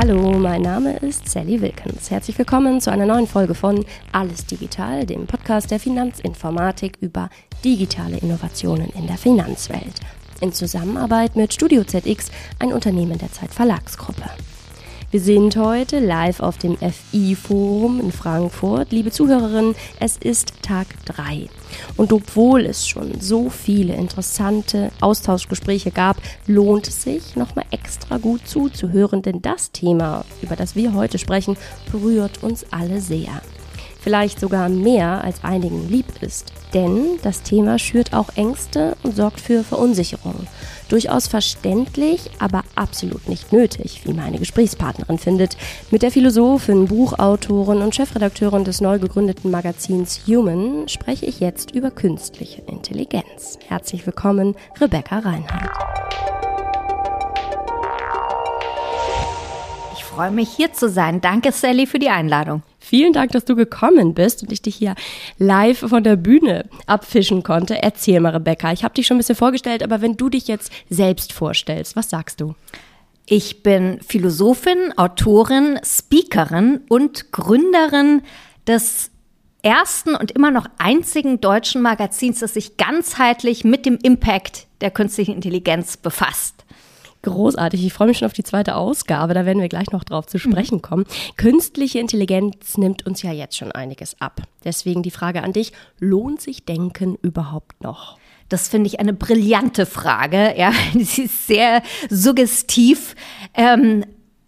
Hallo, mein Name ist Sally Wilkens. Herzlich willkommen zu einer neuen Folge von Alles Digital, dem Podcast der Finanzinformatik über digitale Innovationen in der Finanzwelt. In Zusammenarbeit mit Studio ZX, ein Unternehmen der Zeit Verlagsgruppe. Wir sind heute live auf dem FI-Forum in Frankfurt. Liebe Zuhörerinnen, es ist Tag 3. Und obwohl es schon so viele interessante Austauschgespräche gab, lohnt es sich, nochmal extra gut zuzuhören, denn das Thema, über das wir heute sprechen, berührt uns alle sehr vielleicht sogar mehr als einigen lieb ist. Denn das Thema schürt auch Ängste und sorgt für Verunsicherung. Durchaus verständlich, aber absolut nicht nötig, wie meine Gesprächspartnerin findet. Mit der Philosophin, Buchautorin und Chefredakteurin des neu gegründeten Magazins Human spreche ich jetzt über künstliche Intelligenz. Herzlich willkommen, Rebecca Reinhardt. Ich freue mich hier zu sein. Danke, Sally, für die Einladung. Vielen Dank, dass du gekommen bist und ich dich hier live von der Bühne abfischen konnte. Erzähl mal, Rebecca. Ich habe dich schon ein bisschen vorgestellt, aber wenn du dich jetzt selbst vorstellst, was sagst du? Ich bin Philosophin, Autorin, Speakerin und Gründerin des ersten und immer noch einzigen deutschen Magazins, das sich ganzheitlich mit dem Impact der künstlichen Intelligenz befasst. Großartig. Ich freue mich schon auf die zweite Ausgabe. Da werden wir gleich noch drauf zu sprechen kommen. Künstliche Intelligenz nimmt uns ja jetzt schon einiges ab. Deswegen die Frage an dich: Lohnt sich Denken überhaupt noch? Das finde ich eine brillante Frage. Ja, sie ist sehr suggestiv. Ähm,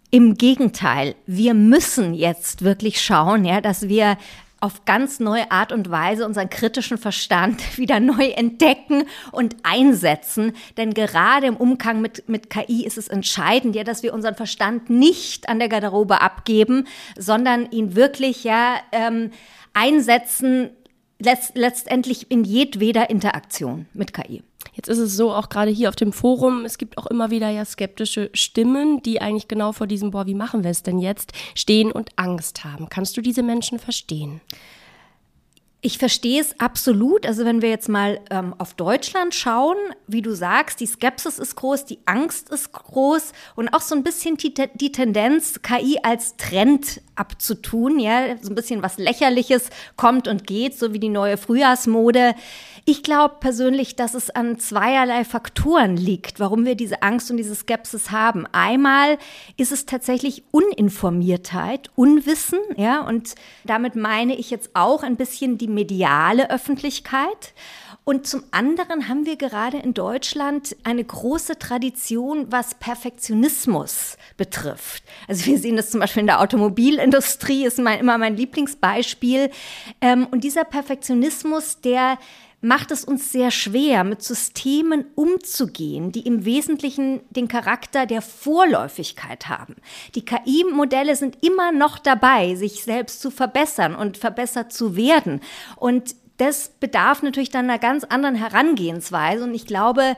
Im Gegenteil, wir müssen jetzt wirklich schauen, ja, dass wir auf ganz neue Art und Weise unseren kritischen Verstand wieder neu entdecken und einsetzen. Denn gerade im Umgang mit, mit KI ist es entscheidend, ja, dass wir unseren Verstand nicht an der Garderobe abgeben, sondern ihn wirklich ja ähm, einsetzen, letzt, letztendlich in jedweder Interaktion mit KI. Jetzt ist es so, auch gerade hier auf dem Forum, es gibt auch immer wieder ja skeptische Stimmen, die eigentlich genau vor diesem, boah, wie machen wir es denn jetzt, stehen und Angst haben. Kannst du diese Menschen verstehen? Ich verstehe es absolut. Also wenn wir jetzt mal ähm, auf Deutschland schauen, wie du sagst, die Skepsis ist groß, die Angst ist groß und auch so ein bisschen die, die Tendenz, KI als Trend abzutun, ja, so ein bisschen was Lächerliches kommt und geht, so wie die neue Frühjahrsmode. Ich glaube persönlich, dass es an zweierlei Faktoren liegt, warum wir diese Angst und diese Skepsis haben. Einmal ist es tatsächlich Uninformiertheit, Unwissen, ja, und damit meine ich jetzt auch ein bisschen die mediale Öffentlichkeit. Und zum anderen haben wir gerade in Deutschland eine große Tradition, was Perfektionismus betrifft. Also wir sehen das zum Beispiel in der Automobilindustrie, ist mein, immer mein Lieblingsbeispiel. Ähm, und dieser Perfektionismus, der macht es uns sehr schwer, mit Systemen umzugehen, die im Wesentlichen den Charakter der Vorläufigkeit haben. Die KI-Modelle sind immer noch dabei, sich selbst zu verbessern und verbessert zu werden. Und das bedarf natürlich dann einer ganz anderen Herangehensweise. Und ich glaube,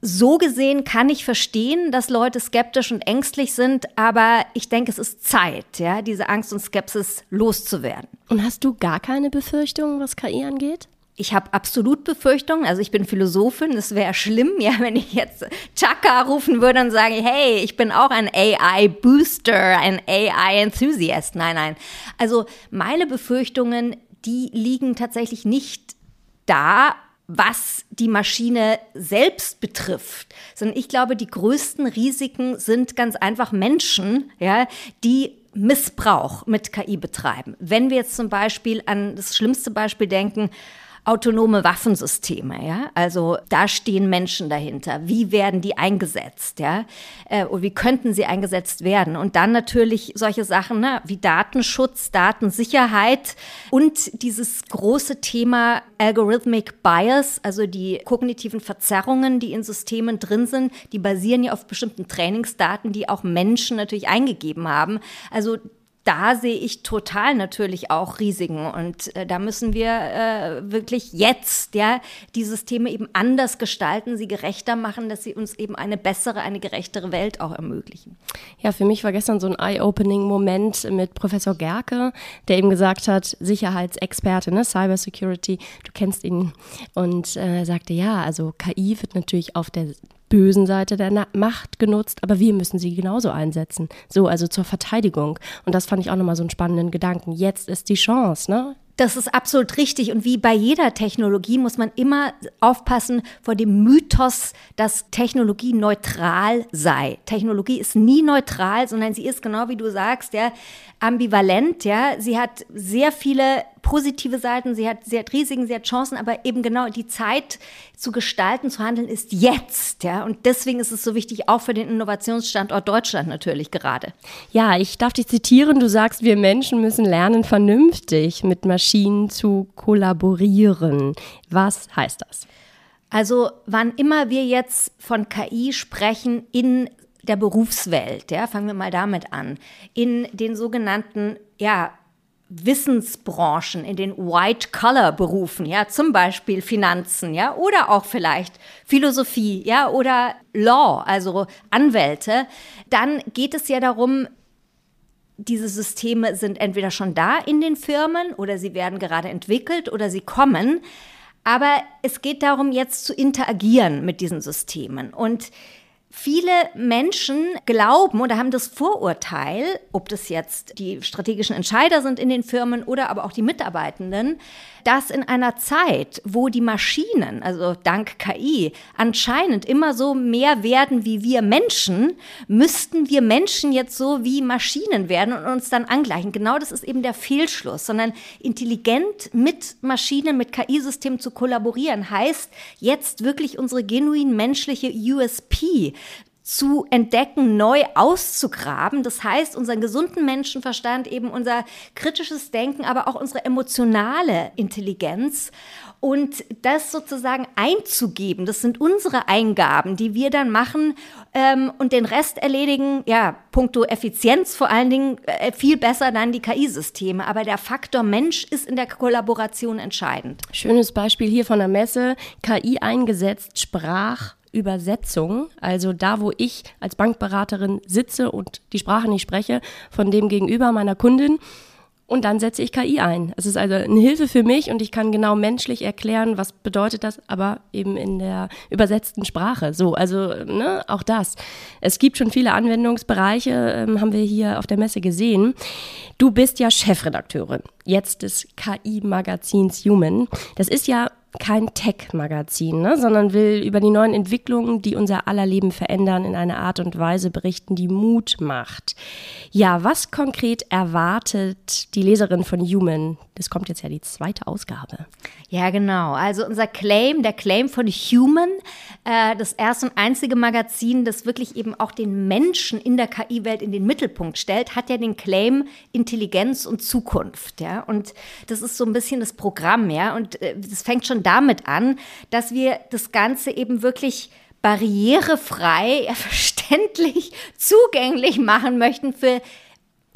so gesehen kann ich verstehen, dass Leute skeptisch und ängstlich sind, aber ich denke, es ist Zeit, ja, diese Angst und Skepsis loszuwerden. Und hast du gar keine Befürchtungen, was KI angeht? Ich habe absolut Befürchtungen. Also ich bin Philosophin. Es wäre schlimm, ja, wenn ich jetzt Chaka rufen würde und sage, hey, ich bin auch ein AI-Booster, ein AI-Enthusiast. Nein, nein. Also meine Befürchtungen, die liegen tatsächlich nicht da, was die Maschine selbst betrifft, sondern ich glaube, die größten Risiken sind ganz einfach Menschen, ja, die Missbrauch mit KI betreiben. Wenn wir jetzt zum Beispiel an das schlimmste Beispiel denken, autonome Waffensysteme, ja. Also da stehen Menschen dahinter. Wie werden die eingesetzt, ja? Äh, und wie könnten sie eingesetzt werden? Und dann natürlich solche Sachen ne, wie Datenschutz, Datensicherheit und dieses große Thema Algorithmic Bias, also die kognitiven Verzerrungen, die in Systemen drin sind, die basieren ja auf bestimmten Trainingsdaten, die auch Menschen natürlich eingegeben haben. Also da sehe ich total natürlich auch Risiken. Und äh, da müssen wir äh, wirklich jetzt ja, die Systeme eben anders gestalten, sie gerechter machen, dass sie uns eben eine bessere, eine gerechtere Welt auch ermöglichen. Ja, für mich war gestern so ein Eye-Opening-Moment mit Professor Gerke, der eben gesagt hat, Sicherheitsexperte, ne, Cybersecurity, du kennst ihn, und äh, sagte, ja, also KI wird natürlich auf der bösen Seite der Macht genutzt, aber wir müssen sie genauso einsetzen. So, also zur Verteidigung. Und das fand ich auch nochmal so einen spannenden Gedanken. Jetzt ist die Chance, ne? Das ist absolut richtig. Und wie bei jeder Technologie muss man immer aufpassen vor dem Mythos, dass Technologie neutral sei. Technologie ist nie neutral, sondern sie ist genau wie du sagst, ja, ambivalent, ja. Sie hat sehr viele positive Seiten, sie hat, sie hat Risiken, sie hat Chancen, aber eben genau die Zeit zu gestalten, zu handeln ist jetzt, ja. Und deswegen ist es so wichtig, auch für den Innovationsstandort Deutschland natürlich gerade. Ja, ich darf dich zitieren. Du sagst, wir Menschen müssen lernen, vernünftig mit Maschinen zu kollaborieren. Was heißt das? Also, wann immer wir jetzt von KI sprechen in der Berufswelt, ja, fangen wir mal damit an, in den sogenannten, ja, Wissensbranchen, in den White-Color-Berufen, ja, zum Beispiel Finanzen, ja, oder auch vielleicht Philosophie, ja, oder Law, also Anwälte, dann geht es ja darum, diese Systeme sind entweder schon da in den Firmen oder sie werden gerade entwickelt oder sie kommen. Aber es geht darum, jetzt zu interagieren mit diesen Systemen. Und Viele Menschen glauben oder haben das Vorurteil, ob das jetzt die strategischen Entscheider sind in den Firmen oder aber auch die Mitarbeitenden, dass in einer Zeit, wo die Maschinen, also dank KI, anscheinend immer so mehr werden wie wir Menschen, müssten wir Menschen jetzt so wie Maschinen werden und uns dann angleichen. Genau das ist eben der Fehlschluss, sondern intelligent mit Maschinen, mit KI-Systemen zu kollaborieren, heißt jetzt wirklich unsere genuin menschliche USP zu entdecken, neu auszugraben. Das heißt, unseren gesunden Menschenverstand, eben unser kritisches Denken, aber auch unsere emotionale Intelligenz und das sozusagen einzugeben. Das sind unsere Eingaben, die wir dann machen ähm, und den Rest erledigen, ja, puncto Effizienz vor allen Dingen äh, viel besser dann die KI-Systeme. Aber der Faktor Mensch ist in der Kollaboration entscheidend. Schönes Beispiel hier von der Messe, KI eingesetzt, Sprach. Übersetzung, also da, wo ich als Bankberaterin sitze und die Sprache nicht spreche, von dem gegenüber meiner Kundin. Und dann setze ich KI ein. Es ist also eine Hilfe für mich und ich kann genau menschlich erklären, was bedeutet das, aber eben in der übersetzten Sprache. So, also ne, auch das. Es gibt schon viele Anwendungsbereiche, ähm, haben wir hier auf der Messe gesehen. Du bist ja Chefredakteurin jetzt des KI-Magazins Human. Das ist ja kein Tech-Magazin, ne, sondern will über die neuen Entwicklungen, die unser aller Leben verändern, in einer Art und Weise berichten, die Mut macht. Ja, was konkret erwartet die Leserin von Human? Das kommt jetzt ja die zweite Ausgabe. Ja, genau. Also unser Claim, der Claim von Human, äh, das erste und einzige Magazin, das wirklich eben auch den Menschen in der KI-Welt in den Mittelpunkt stellt, hat ja den Claim Intelligenz und Zukunft. Ja, und das ist so ein bisschen das Programm. Ja, und äh, das fängt schon damit an, dass wir das Ganze eben wirklich barrierefrei, verständlich, zugänglich machen möchten für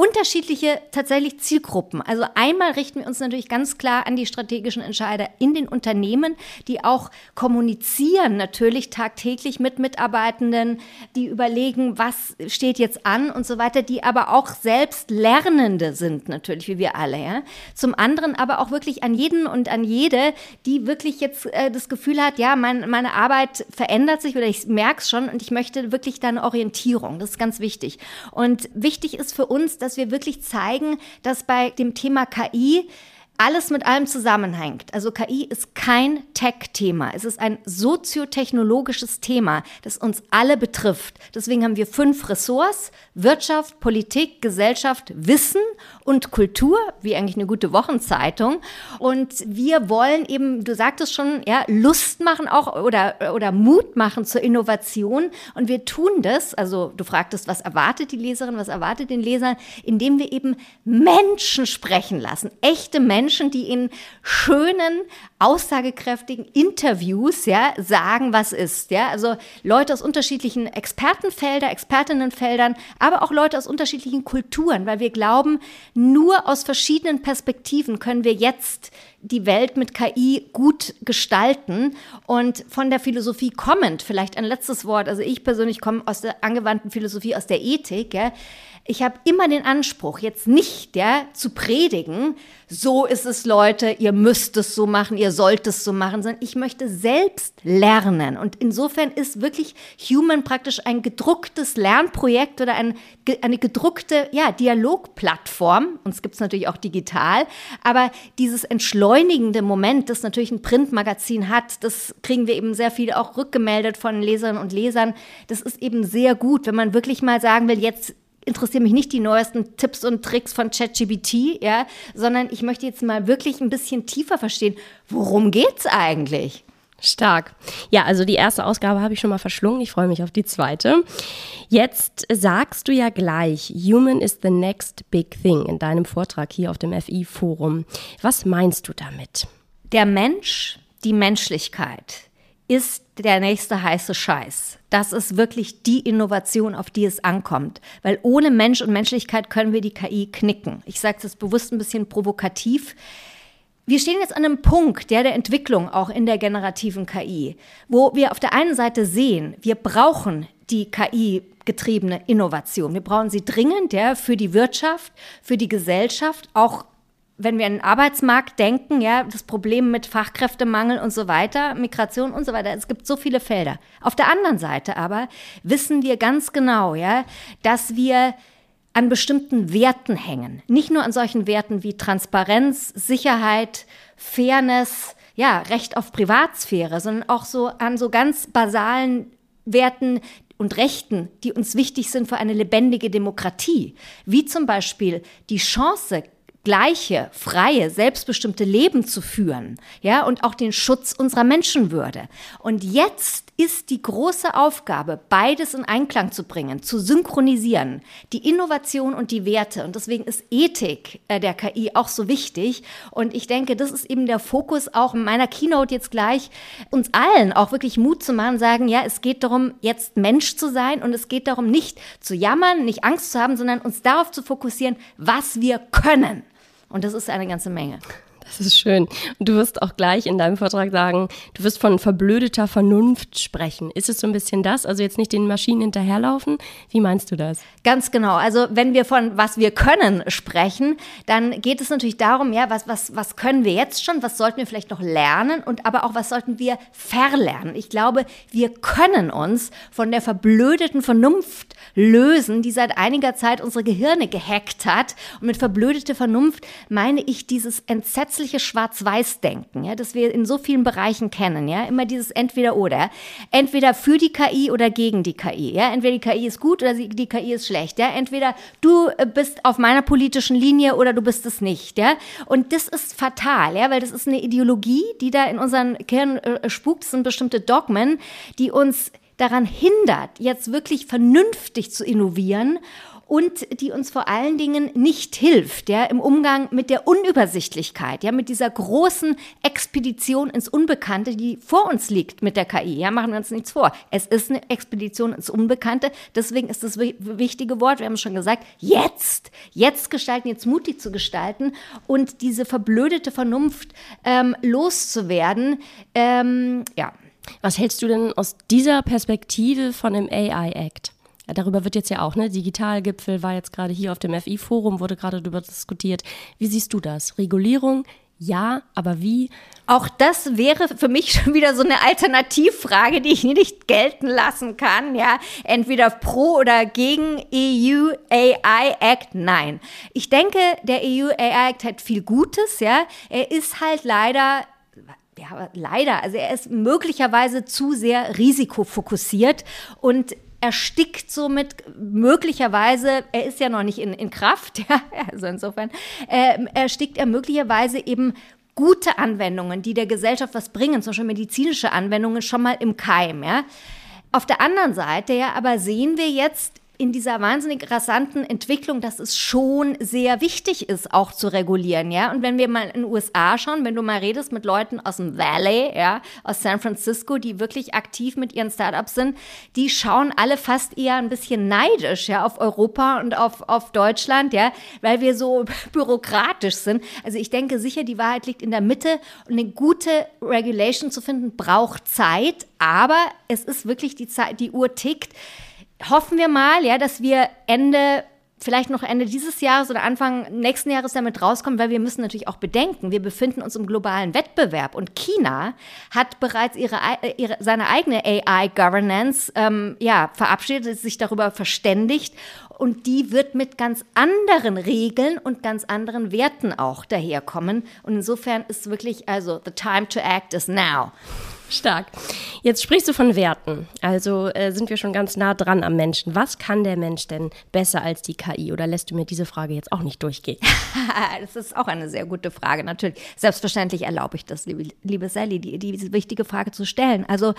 unterschiedliche tatsächlich Zielgruppen. Also einmal richten wir uns natürlich ganz klar an die strategischen Entscheider in den Unternehmen, die auch kommunizieren natürlich tagtäglich mit Mitarbeitenden, die überlegen, was steht jetzt an und so weiter, die aber auch selbst Lernende sind natürlich, wie wir alle. Ja? Zum anderen aber auch wirklich an jeden und an jede, die wirklich jetzt äh, das Gefühl hat, ja, mein, meine Arbeit verändert sich oder ich merke es schon und ich möchte wirklich da eine Orientierung. Das ist ganz wichtig. Und wichtig ist für uns, dass dass wir wirklich zeigen, dass bei dem Thema KI alles mit allem zusammenhängt. Also KI ist kein Tech-Thema. Es ist ein soziotechnologisches Thema, das uns alle betrifft. Deswegen haben wir fünf Ressorts. Wirtschaft, Politik, Gesellschaft, Wissen und Kultur, wie eigentlich eine gute Wochenzeitung. Und wir wollen eben, du sagtest schon, ja, Lust machen auch oder, oder Mut machen zur Innovation. Und wir tun das, also du fragtest, was erwartet die Leserin, was erwartet den Leser, indem wir eben Menschen sprechen lassen, echte Menschen, Menschen, die in schönen, aussagekräftigen Interviews ja, sagen, was ist. Ja? Also Leute aus unterschiedlichen Expertenfeldern, Expertinnenfeldern, aber auch Leute aus unterschiedlichen Kulturen, weil wir glauben, nur aus verschiedenen Perspektiven können wir jetzt die Welt mit KI gut gestalten. Und von der Philosophie kommend, vielleicht ein letztes Wort, also ich persönlich komme aus der angewandten Philosophie, aus der Ethik, ja, ich habe immer den Anspruch, jetzt nicht ja, zu predigen, so ist es, Leute, ihr müsst es so machen, ihr sollt es so machen, sondern ich möchte selbst lernen. Und insofern ist wirklich Human praktisch ein gedrucktes Lernprojekt oder ein, eine gedruckte ja, Dialogplattform. Uns gibt es natürlich auch digital, aber dieses entschleunigende Moment, das natürlich ein Printmagazin hat, das kriegen wir eben sehr viel auch rückgemeldet von Leserinnen und Lesern. Das ist eben sehr gut, wenn man wirklich mal sagen will, jetzt interessieren mich nicht die neuesten Tipps und Tricks von ChatGPT, ja, sondern ich möchte jetzt mal wirklich ein bisschen tiefer verstehen, worum geht's eigentlich? Stark. Ja, also die erste Ausgabe habe ich schon mal verschlungen. Ich freue mich auf die zweite. Jetzt sagst du ja gleich, Human is the next big thing in deinem Vortrag hier auf dem FI-Forum. Was meinst du damit? Der Mensch, die Menschlichkeit ist der nächste heiße Scheiß. Das ist wirklich die Innovation, auf die es ankommt. Weil ohne Mensch und Menschlichkeit können wir die KI knicken. Ich sage es bewusst ein bisschen provokativ. Wir stehen jetzt an einem Punkt der, der Entwicklung auch in der generativen KI, wo wir auf der einen Seite sehen, wir brauchen die KI-getriebene Innovation. Wir brauchen sie dringend ja, für die Wirtschaft, für die Gesellschaft, auch wenn wir an den Arbeitsmarkt denken, ja, das Problem mit Fachkräftemangel und so weiter, Migration und so weiter, es gibt so viele Felder. Auf der anderen Seite aber wissen wir ganz genau, ja, dass wir an bestimmten Werten hängen. Nicht nur an solchen Werten wie Transparenz, Sicherheit, Fairness, ja, Recht auf Privatsphäre, sondern auch so an so ganz basalen Werten, und Rechten, die uns wichtig sind für eine lebendige Demokratie, wie zum Beispiel die Chance, gleiche, freie, selbstbestimmte Leben zu führen, ja, und auch den Schutz unserer Menschenwürde. Und jetzt ist die große Aufgabe, beides in Einklang zu bringen, zu synchronisieren, die Innovation und die Werte. Und deswegen ist Ethik äh, der KI auch so wichtig. Und ich denke, das ist eben der Fokus auch in meiner Keynote jetzt gleich, uns allen auch wirklich Mut zu machen, sagen, ja, es geht darum, jetzt Mensch zu sein und es geht darum, nicht zu jammern, nicht Angst zu haben, sondern uns darauf zu fokussieren, was wir können. Und das ist eine ganze Menge. Das ist schön. Und du wirst auch gleich in deinem Vortrag sagen, du wirst von verblödeter Vernunft sprechen. Ist es so ein bisschen das? Also jetzt nicht den Maschinen hinterherlaufen? Wie meinst du das? Ganz genau. Also wenn wir von was wir können sprechen, dann geht es natürlich darum, ja, was, was, was können wir jetzt schon? Was sollten wir vielleicht noch lernen? Und aber auch, was sollten wir verlernen? Ich glaube, wir können uns von der verblödeten Vernunft lösen, die seit einiger Zeit unsere Gehirne gehackt hat. Und mit verblödete Vernunft meine ich dieses entsetzliche Schwarz-Weiß-Denken, ja, das wir in so vielen Bereichen kennen, ja, immer dieses Entweder-Oder. Entweder für die KI oder gegen die KI, ja. Entweder die KI ist gut oder die KI ist schlecht, ja. Entweder du äh, bist auf meiner politischen Linie oder du bist es nicht, ja. Und das ist fatal, ja, weil das ist eine Ideologie, die da in unseren Gehirn äh, spukt. Das sind bestimmte Dogmen, die uns daran hindert, jetzt wirklich vernünftig zu innovieren und die uns vor allen Dingen nicht hilft, ja, im Umgang mit der Unübersichtlichkeit, ja, mit dieser großen Expedition ins Unbekannte, die vor uns liegt mit der KI. Ja, machen wir uns nichts vor. Es ist eine Expedition ins Unbekannte. Deswegen ist das wichtige Wort, wir haben es schon gesagt, jetzt, jetzt gestalten, jetzt mutig zu gestalten und diese verblödete Vernunft ähm, loszuwerden. Ähm, ja. Was hältst du denn aus dieser Perspektive von dem AI Act? Darüber wird jetzt ja auch, ne? Digitalgipfel war jetzt gerade hier auf dem FI-Forum, wurde gerade darüber diskutiert. Wie siehst du das? Regulierung? Ja, aber wie? Auch das wäre für mich schon wieder so eine Alternativfrage, die ich nicht gelten lassen kann. Ja, entweder pro oder gegen EU AI Act. Nein. Ich denke, der EU AI Act hat viel Gutes. Ja, er ist halt leider ja, leider, also er ist möglicherweise zu sehr risikofokussiert und erstickt somit möglicherweise, er ist ja noch nicht in, in Kraft, ja, also insofern, äh, erstickt er möglicherweise eben gute Anwendungen, die der Gesellschaft was bringen, zum Beispiel medizinische Anwendungen, schon mal im Keim, ja. Auf der anderen Seite ja, aber sehen wir jetzt in dieser wahnsinnig rasanten Entwicklung, dass es schon sehr wichtig ist, auch zu regulieren, ja. Und wenn wir mal in den USA schauen, wenn du mal redest mit Leuten aus dem Valley, ja, aus San Francisco, die wirklich aktiv mit ihren Startups sind, die schauen alle fast eher ein bisschen neidisch, ja, auf Europa und auf, auf Deutschland, ja, weil wir so bürokratisch sind. Also ich denke sicher, die Wahrheit liegt in der Mitte und eine gute Regulation zu finden braucht Zeit, aber es ist wirklich die Zeit, die Uhr tickt hoffen wir mal, ja, dass wir Ende vielleicht noch Ende dieses Jahres oder Anfang nächsten Jahres damit rauskommen, weil wir müssen natürlich auch bedenken, wir befinden uns im globalen Wettbewerb und China hat bereits ihre, ihre seine eigene AI-Governance ähm, ja, verabschiedet, sich darüber verständigt und die wird mit ganz anderen Regeln und ganz anderen Werten auch daherkommen. Und insofern ist wirklich, also, the time to act is now. Stark. Jetzt sprichst du von Werten. Also äh, sind wir schon ganz nah dran am Menschen. Was kann der Mensch denn besser als die KI? Oder lässt du mir diese Frage jetzt auch nicht durchgehen? das ist auch eine sehr gute Frage, natürlich. Selbstverständlich erlaube ich das, liebe, liebe Sally, die, diese wichtige Frage zu stellen. Also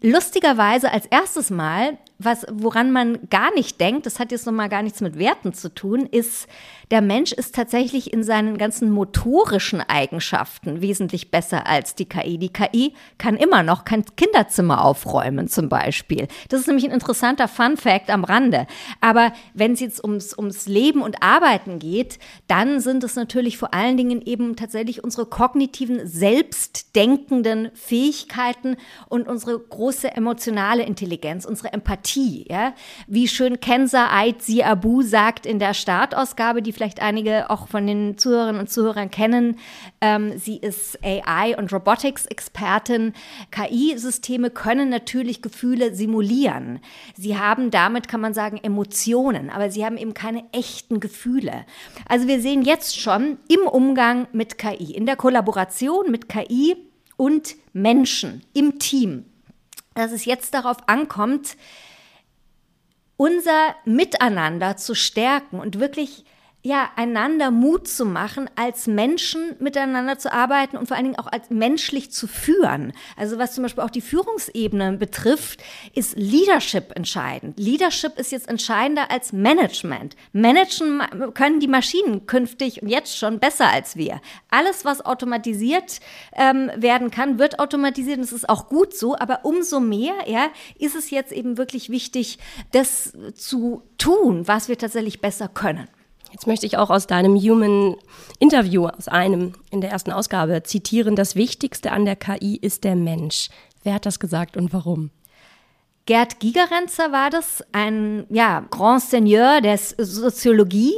lustigerweise als erstes Mal, was, woran man gar nicht denkt, das hat jetzt nochmal gar nichts mit Werten zu tun, ist, der Mensch ist tatsächlich in seinen ganzen motorischen Eigenschaften wesentlich besser als die KI. Die KI kann immer noch kein Kinderzimmer aufräumen zum Beispiel. Das ist nämlich ein interessanter Fun Fact am Rande. Aber wenn es jetzt ums, ums Leben und Arbeiten geht, dann sind es natürlich vor allen Dingen eben tatsächlich unsere kognitiven, selbstdenkenden Fähigkeiten und unsere große emotionale Intelligenz, unsere Empathie. Ja? Wie schön Kenza Ait Abu sagt in der Startausgabe, die vielleicht einige auch von den Zuhörerinnen und Zuhörern kennen. Ähm, sie ist AI- und Robotics-Expertin. KI-Systeme können natürlich Gefühle simulieren. Sie haben damit, kann man sagen, Emotionen, aber sie haben eben keine echten Gefühle. Also wir sehen jetzt schon im Umgang mit KI, in der Kollaboration mit KI und Menschen im Team, dass es jetzt darauf ankommt, unser Miteinander zu stärken und wirklich ja, einander Mut zu machen, als Menschen miteinander zu arbeiten und vor allen Dingen auch als menschlich zu führen. Also was zum Beispiel auch die Führungsebene betrifft, ist Leadership entscheidend. Leadership ist jetzt entscheidender als Management. Managen können die Maschinen künftig und jetzt schon besser als wir. Alles, was automatisiert ähm, werden kann, wird automatisiert und das ist auch gut so, aber umso mehr ja, ist es jetzt eben wirklich wichtig, das zu tun, was wir tatsächlich besser können. Jetzt möchte ich auch aus deinem Human Interview, aus einem in der ersten Ausgabe zitieren, das Wichtigste an der KI ist der Mensch. Wer hat das gesagt und warum? Gerd Gigerenzer war das, ein ja, Grand Seigneur der Soziologie.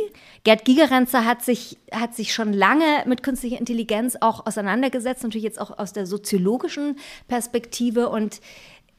Gerd Gigerenzer hat sich, hat sich schon lange mit künstlicher Intelligenz auch auseinandergesetzt, natürlich jetzt auch aus der soziologischen Perspektive. Und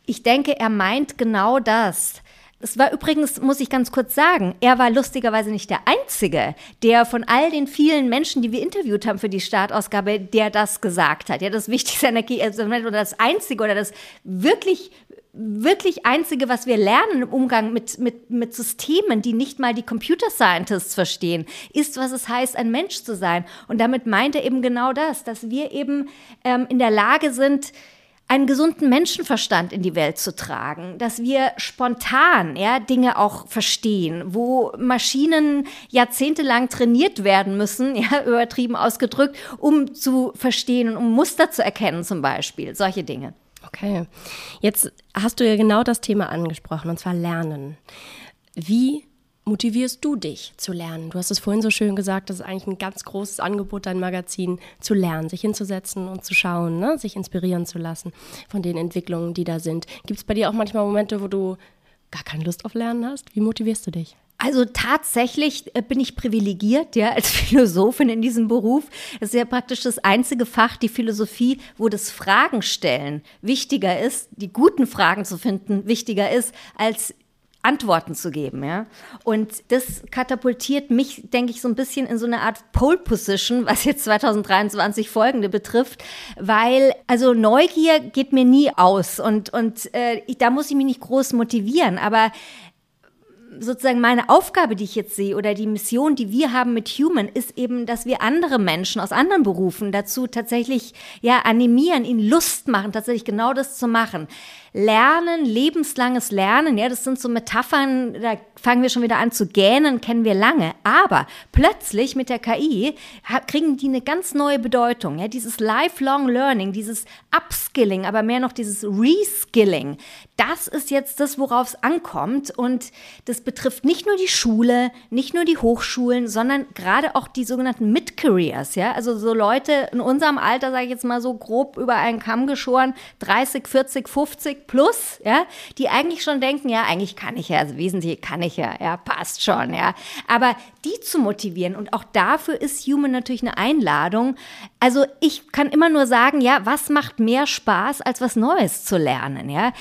ich denke, er meint genau das. Es war übrigens, muss ich ganz kurz sagen, er war lustigerweise nicht der Einzige, der von all den vielen Menschen, die wir interviewt haben für die Startausgabe, der das gesagt hat. Ja, das Wichtigste an der also oder das Einzige oder das wirklich wirklich Einzige, was wir lernen im Umgang mit, mit, mit Systemen, die nicht mal die Computer Scientists verstehen, ist, was es heißt, ein Mensch zu sein. Und damit meint er eben genau das, dass wir eben ähm, in der Lage sind, einen gesunden Menschenverstand in die Welt zu tragen, dass wir spontan ja, Dinge auch verstehen, wo Maschinen jahrzehntelang trainiert werden müssen, ja, übertrieben ausgedrückt, um zu verstehen und um Muster zu erkennen zum Beispiel, solche Dinge. Okay, jetzt hast du ja genau das Thema angesprochen, und zwar Lernen. Wie motivierst du dich zu lernen? Du hast es vorhin so schön gesagt, das ist eigentlich ein ganz großes Angebot, dein Magazin zu lernen, sich hinzusetzen und zu schauen, ne? sich inspirieren zu lassen von den Entwicklungen, die da sind. Gibt es bei dir auch manchmal Momente, wo du gar keine Lust auf Lernen hast? Wie motivierst du dich? Also tatsächlich äh, bin ich privilegiert, ja, als Philosophin in diesem Beruf. Es ist ja praktisch das einzige Fach, die Philosophie, wo das Fragen stellen wichtiger ist, die guten Fragen zu finden wichtiger ist, als Antworten zu geben, ja. Und das katapultiert mich, denke ich, so ein bisschen in so eine Art Pole Position, was jetzt 2023 folgende betrifft, weil also Neugier geht mir nie aus und und äh, ich, da muss ich mich nicht groß motivieren, aber sozusagen meine Aufgabe, die ich jetzt sehe, oder die Mission, die wir haben mit Human, ist eben, dass wir andere Menschen aus anderen Berufen dazu tatsächlich ja animieren, ihnen Lust machen, tatsächlich genau das zu machen. Lernen, lebenslanges Lernen, ja, das sind so Metaphern, da fangen wir schon wieder an zu gähnen, kennen wir lange. Aber plötzlich mit der KI kriegen die eine ganz neue Bedeutung. Ja, dieses Lifelong Learning, dieses Upskilling, aber mehr noch dieses Reskilling. Das ist jetzt das, worauf es ankommt. Und das betrifft nicht nur die Schule, nicht nur die Hochschulen, sondern gerade auch die sogenannten Mid-Careers, ja, also so Leute in unserem Alter, sage ich jetzt mal so grob über einen Kamm geschoren, 30, 40, 50 plus, ja, die eigentlich schon denken, ja, eigentlich kann ich ja, also wesentlich kann ich ja, ja, passt schon, ja, aber die zu motivieren und auch dafür ist Human natürlich eine Einladung. Also ich kann immer nur sagen, ja, was macht mehr Spaß, als was Neues zu lernen, ja?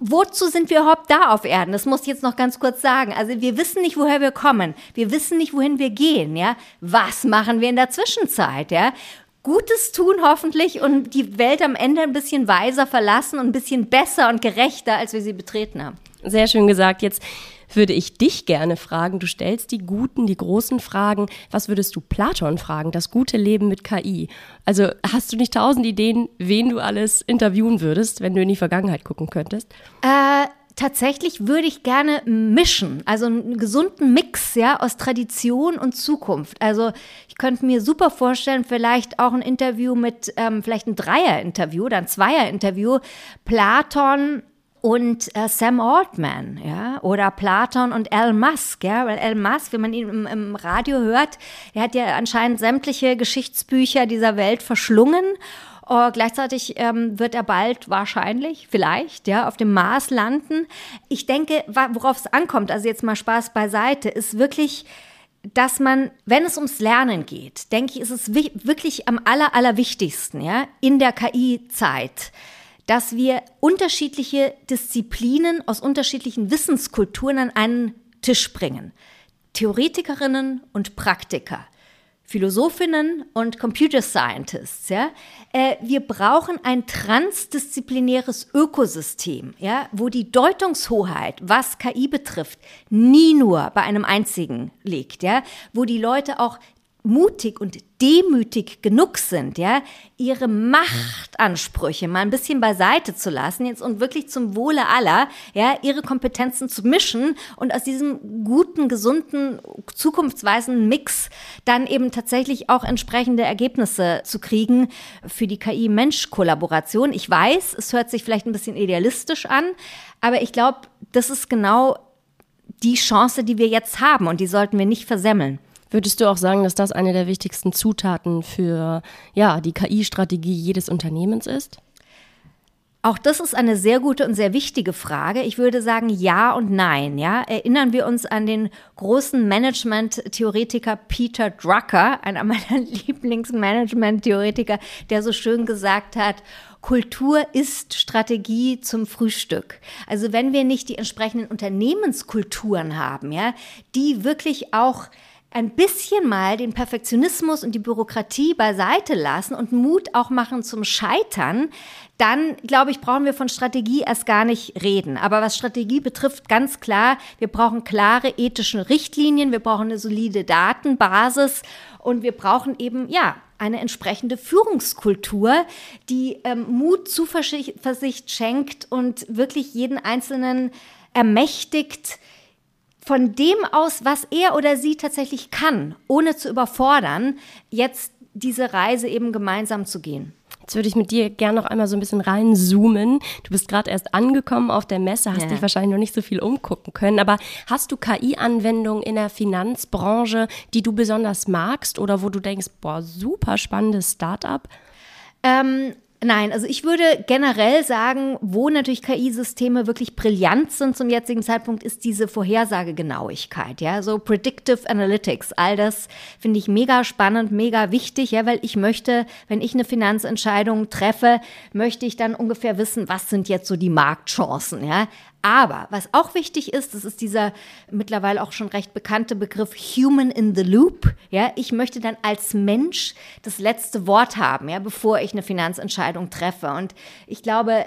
wozu sind wir überhaupt da auf Erden? Das muss ich jetzt noch ganz kurz sagen. Also wir wissen nicht, woher wir kommen. Wir wissen nicht, wohin wir gehen, ja? Was machen wir in der Zwischenzeit, ja? Gutes tun hoffentlich und die Welt am Ende ein bisschen weiser verlassen und ein bisschen besser und gerechter, als wir sie betreten haben. Sehr schön gesagt. Jetzt würde ich dich gerne fragen. Du stellst die guten, die großen Fragen. Was würdest du Platon fragen? Das gute Leben mit KI. Also hast du nicht tausend Ideen, wen du alles interviewen würdest, wenn du in die Vergangenheit gucken könntest? Äh, tatsächlich würde ich gerne mischen, also einen gesunden Mix ja, aus Tradition und Zukunft. Also ich könnte mir super vorstellen, vielleicht auch ein Interview mit, ähm, vielleicht ein Dreier-Interview oder ein Zweier-Interview, Platon, und äh, Sam Altman, ja, oder Platon und Elon Musk, ja, weil Elon Musk, wenn man ihn im, im, Radio hört, er hat ja anscheinend sämtliche Geschichtsbücher dieser Welt verschlungen. Oh, gleichzeitig ähm, wird er bald wahrscheinlich, vielleicht, ja, auf dem Mars landen. Ich denke, worauf es ankommt, also jetzt mal Spaß beiseite, ist wirklich, dass man, wenn es ums Lernen geht, denke ich, ist es wirklich am aller, allerwichtigsten, ja, in der KI-Zeit dass wir unterschiedliche Disziplinen aus unterschiedlichen Wissenskulturen an einen Tisch bringen. Theoretikerinnen und Praktiker. Philosophinnen und Computer Scientists. Ja? Äh, wir brauchen ein transdisziplinäres Ökosystem, ja? wo die Deutungshoheit, was KI betrifft, nie nur bei einem einzigen liegt. Ja? Wo die Leute auch mutig und demütig genug sind, ja, ihre Machtansprüche mal ein bisschen beiseite zu lassen jetzt und wirklich zum Wohle aller, ja, ihre Kompetenzen zu mischen und aus diesem guten, gesunden, zukunftsweisenden Mix dann eben tatsächlich auch entsprechende Ergebnisse zu kriegen für die KI-Mensch-Kollaboration. Ich weiß, es hört sich vielleicht ein bisschen idealistisch an, aber ich glaube, das ist genau die Chance, die wir jetzt haben und die sollten wir nicht versemmeln. Würdest du auch sagen, dass das eine der wichtigsten Zutaten für ja, die KI-Strategie jedes Unternehmens ist? Auch das ist eine sehr gute und sehr wichtige Frage. Ich würde sagen ja und nein. Ja, erinnern wir uns an den großen Management-Theoretiker Peter Drucker, einer meiner Lieblings-Management-Theoretiker, der so schön gesagt hat: Kultur ist Strategie zum Frühstück. Also wenn wir nicht die entsprechenden Unternehmenskulturen haben, ja, die wirklich auch ein bisschen mal den Perfektionismus und die Bürokratie beiseite lassen und Mut auch machen zum Scheitern, dann glaube ich, brauchen wir von Strategie erst gar nicht reden. Aber was Strategie betrifft, ganz klar, wir brauchen klare ethische Richtlinien, wir brauchen eine solide Datenbasis und wir brauchen eben, ja, eine entsprechende Führungskultur, die ähm, Mut, Zuversicht schenkt und wirklich jeden Einzelnen ermächtigt, von dem aus, was er oder sie tatsächlich kann, ohne zu überfordern, jetzt diese Reise eben gemeinsam zu gehen. Jetzt würde ich mit dir gerne noch einmal so ein bisschen reinzoomen. Du bist gerade erst angekommen auf der Messe, hast ja. dich wahrscheinlich noch nicht so viel umgucken können, aber hast du KI-Anwendungen in der Finanzbranche, die du besonders magst oder wo du denkst, boah, super spannendes Startup? Ähm, Nein, also ich würde generell sagen, wo natürlich KI-Systeme wirklich brillant sind zum jetzigen Zeitpunkt, ist diese Vorhersagegenauigkeit, ja, so Predictive Analytics. All das finde ich mega spannend, mega wichtig, ja, weil ich möchte, wenn ich eine Finanzentscheidung treffe, möchte ich dann ungefähr wissen, was sind jetzt so die Marktchancen, ja. Aber was auch wichtig ist, das ist dieser mittlerweile auch schon recht bekannte Begriff Human in the Loop. Ja, ich möchte dann als Mensch das letzte Wort haben, ja, bevor ich eine Finanzentscheidung treffe. Und ich glaube,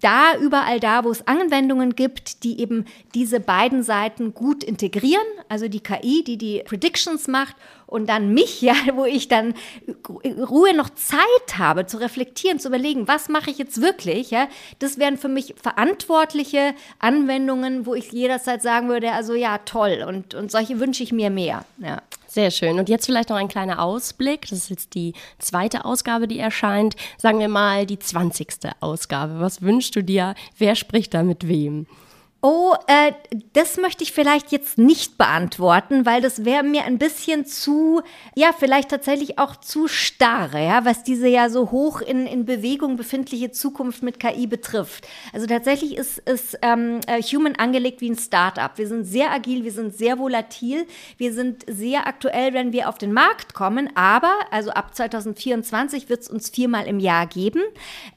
da überall da, wo es Anwendungen gibt, die eben diese beiden Seiten gut integrieren, also die KI, die die Predictions macht und dann mich, ja, wo ich dann Ruhe noch Zeit habe zu reflektieren, zu überlegen, was mache ich jetzt wirklich, ja, das wären für mich verantwortliche Anwendungen, wo ich jederzeit sagen würde, also ja, toll und, und solche wünsche ich mir mehr, ja. Sehr schön. Und jetzt vielleicht noch ein kleiner Ausblick. Das ist jetzt die zweite Ausgabe, die erscheint. Sagen wir mal die zwanzigste Ausgabe. Was wünschst du dir? Wer spricht da mit wem? Oh, äh, das möchte ich vielleicht jetzt nicht beantworten, weil das wäre mir ein bisschen zu, ja, vielleicht tatsächlich auch zu starr, ja, was diese ja so hoch in, in Bewegung befindliche Zukunft mit KI betrifft. Also tatsächlich ist, ist ähm, äh, Human angelegt wie ein Startup. Wir sind sehr agil, wir sind sehr volatil, wir sind sehr aktuell, wenn wir auf den Markt kommen, aber, also ab 2024 wird es uns viermal im Jahr geben.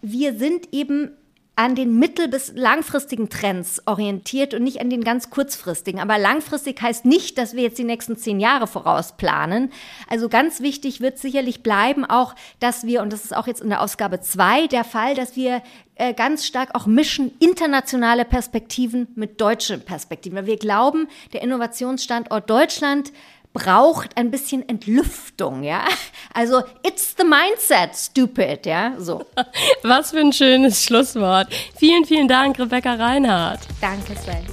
Wir sind eben an den mittel- bis langfristigen Trends orientiert und nicht an den ganz kurzfristigen. Aber langfristig heißt nicht, dass wir jetzt die nächsten zehn Jahre vorausplanen. Also ganz wichtig wird sicherlich bleiben auch, dass wir, und das ist auch jetzt in der Ausgabe zwei der Fall, dass wir äh, ganz stark auch mischen internationale Perspektiven mit deutschen Perspektiven. Weil wir glauben, der Innovationsstandort Deutschland braucht ein bisschen Entlüftung, ja. Also, it's the mindset, stupid, ja, so. Was für ein schönes Schlusswort. Vielen, vielen Dank, Rebecca Reinhardt. Danke, Sven.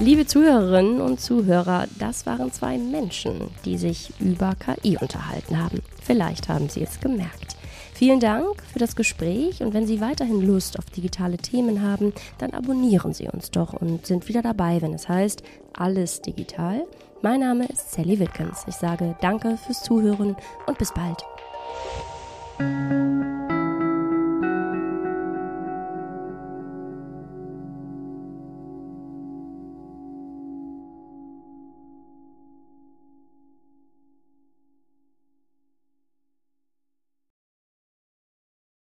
Liebe Zuhörerinnen und Zuhörer, das waren zwei Menschen, die sich über KI unterhalten haben. Vielleicht haben Sie es gemerkt. Vielen Dank für das Gespräch und wenn Sie weiterhin Lust auf digitale Themen haben, dann abonnieren Sie uns doch und sind wieder dabei, wenn es heißt Alles digital. Mein Name ist Sally Wilkins. Ich sage danke fürs Zuhören und bis bald.